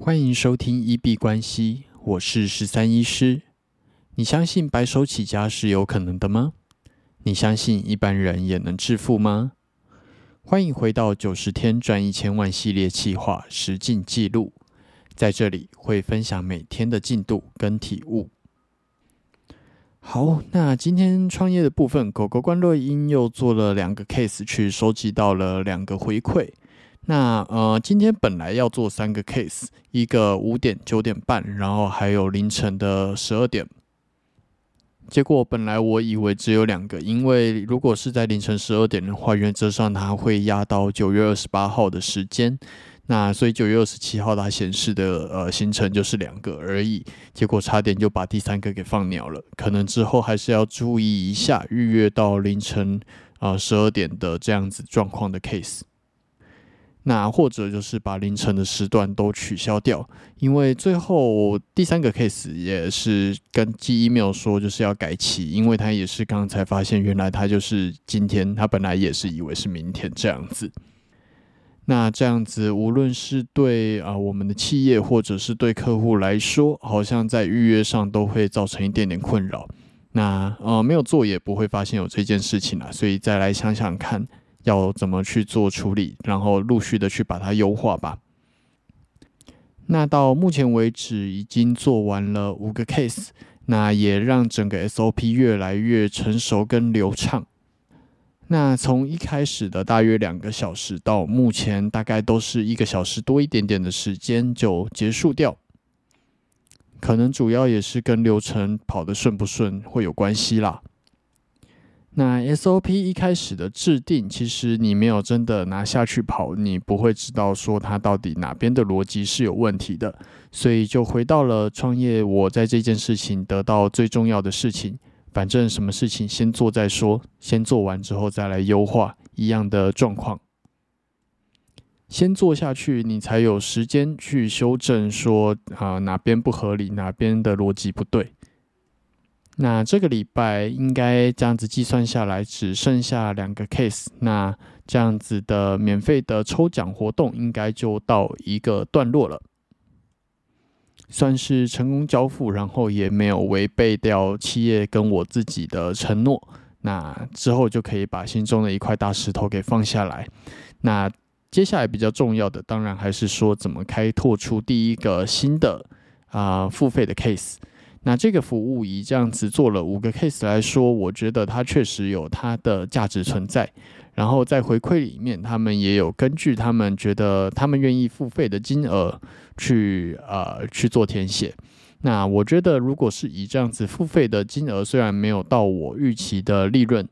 欢迎收听一币关系，我是十三医师。你相信白手起家是有可能的吗？你相信一般人也能致富吗？欢迎回到九十天赚一千万系列企划实进记录，在这里会分享每天的进度跟体悟。好，那今天创业的部分，狗狗关洛音又做了两个 case，去收集到了两个回馈。那呃，今天本来要做三个 case，一个五点、九点半，然后还有凌晨的十二点。结果本来我以为只有两个，因为如果是在凌晨十二点的话，原则上它会压到九月二十八号的时间。那所以九月二十七号它显示的呃行程就是两个而已。结果差点就把第三个给放鸟了，可能之后还是要注意一下预约到凌晨啊十二点的这样子状况的 case。那或者就是把凌晨的时段都取消掉，因为最后第三个 case 也是跟寄 email 说就是要改期，因为他也是刚才发现原来他就是今天，他本来也是以为是明天这样子。那这样子无论是对啊我们的企业或者是对客户来说，好像在预约上都会造成一点点困扰。那呃没有做也不会发现有这件事情了，所以再来想想看。要怎么去做处理，然后陆续的去把它优化吧。那到目前为止已经做完了五个 case，那也让整个 SOP 越来越成熟跟流畅。那从一开始的大约两个小时，到目前大概都是一个小时多一点点的时间就结束掉。可能主要也是跟流程跑得顺不顺会有关系啦。那 SOP 一开始的制定，其实你没有真的拿下去跑，你不会知道说它到底哪边的逻辑是有问题的。所以就回到了创业，我在这件事情得到最重要的事情，反正什么事情先做再说，先做完之后再来优化一样的状况。先做下去，你才有时间去修正说啊哪边不合理，哪边的逻辑不对。那这个礼拜应该这样子计算下来，只剩下两个 case。那这样子的免费的抽奖活动应该就到一个段落了，算是成功交付，然后也没有违背掉企业跟我自己的承诺。那之后就可以把心中的一块大石头给放下来。那接下来比较重要的，当然还是说怎么开拓出第一个新的啊付费的 case。那这个服务以这样子做了五个 case 来说，我觉得它确实有它的价值存在。然后在回馈里面，他们也有根据他们觉得他们愿意付费的金额去呃去做填写。那我觉得，如果是以这样子付费的金额，虽然没有到我预期的利润，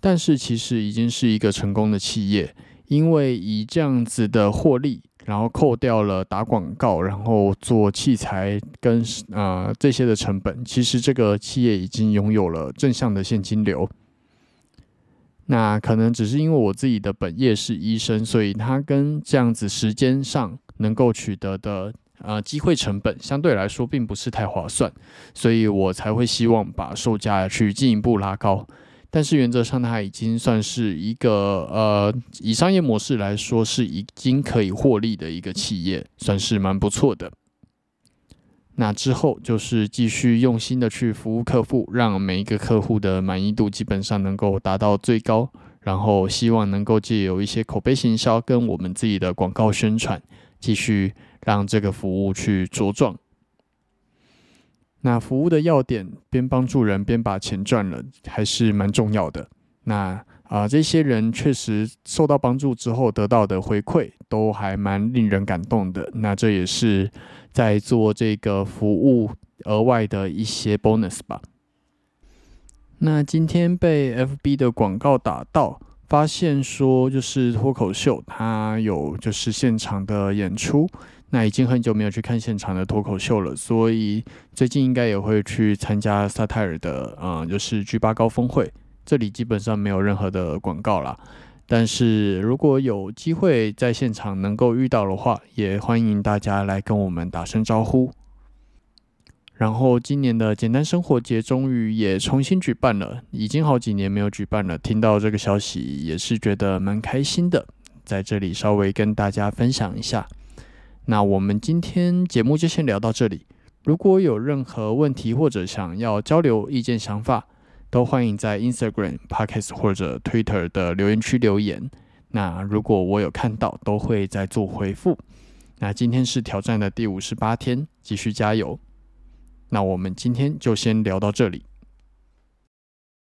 但是其实已经是一个成功的企业，因为以这样子的获利。然后扣掉了打广告，然后做器材跟呃这些的成本，其实这个企业已经拥有了正向的现金流。那可能只是因为我自己的本业是医生，所以它跟这样子时间上能够取得的呃机会成本相对来说并不是太划算，所以我才会希望把售价去进一步拉高。但是原则上，它已经算是一个呃，以商业模式来说是已经可以获利的一个企业，算是蛮不错的。那之后就是继续用心的去服务客户，让每一个客户的满意度基本上能够达到最高，然后希望能够借由一些口碑行销跟我们自己的广告宣传，继续让这个服务去茁壮。那服务的要点，边帮助人边把钱赚了，还是蛮重要的。那啊，这些人确实受到帮助之后得到的回馈，都还蛮令人感动的。那这也是在做这个服务额外的一些 bonus 吧。那今天被 FB 的广告打到，发现说就是脱口秀，它有就是现场的演出。那已经很久没有去看现场的脱口秀了，所以最近应该也会去参加萨泰尔的，嗯，就是 G 八高峰会。这里基本上没有任何的广告啦，但是如果有机会在现场能够遇到的话，也欢迎大家来跟我们打声招呼。然后今年的简单生活节终于也重新举办了，已经好几年没有举办了，听到这个消息也是觉得蛮开心的，在这里稍微跟大家分享一下。那我们今天节目就先聊到这里。如果有任何问题或者想要交流意见想法，都欢迎在 Instagram、Podcast 或者 Twitter 的留言区留言。那如果我有看到，都会再做回复。那今天是挑战的第五十八天，继续加油。那我们今天就先聊到这里。